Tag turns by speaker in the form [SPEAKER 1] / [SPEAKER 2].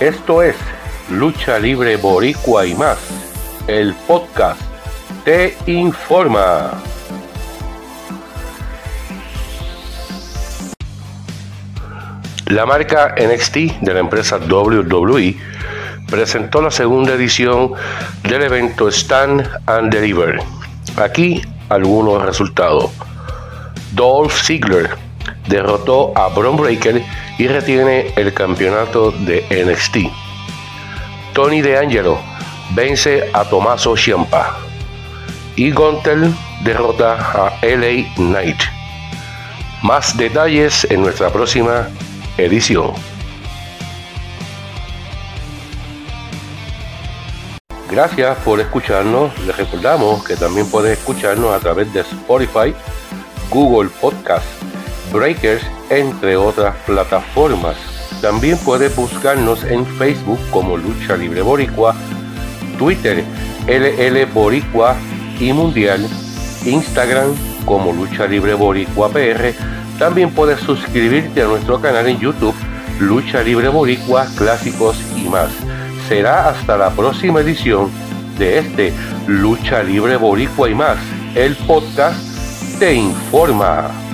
[SPEAKER 1] Esto es Lucha Libre Boricua y más. El podcast te informa. La marca NXT de la empresa WWE presentó la segunda edición del evento Stand and Deliver. Aquí algunos resultados. Dolph Ziggler derrotó a Bron Breaker y retiene el campeonato de NXT. Tony DeAngelo vence a Tommaso Ciampa y Gontel derrota a LA Knight. Más detalles en nuestra próxima edición. Gracias por escucharnos. Les recordamos que también pueden escucharnos a través de Spotify, Google Podcast, Breakers, entre otras plataformas. También puedes buscarnos en Facebook como Lucha Libre Boricua, Twitter LL Boricua y Mundial, Instagram como Lucha Libre Boricua PR. También puedes suscribirte a nuestro canal en YouTube Lucha Libre Boricua, Clásicos y más será hasta la próxima edición de este Lucha Libre Boricua y más. El podcast te informa.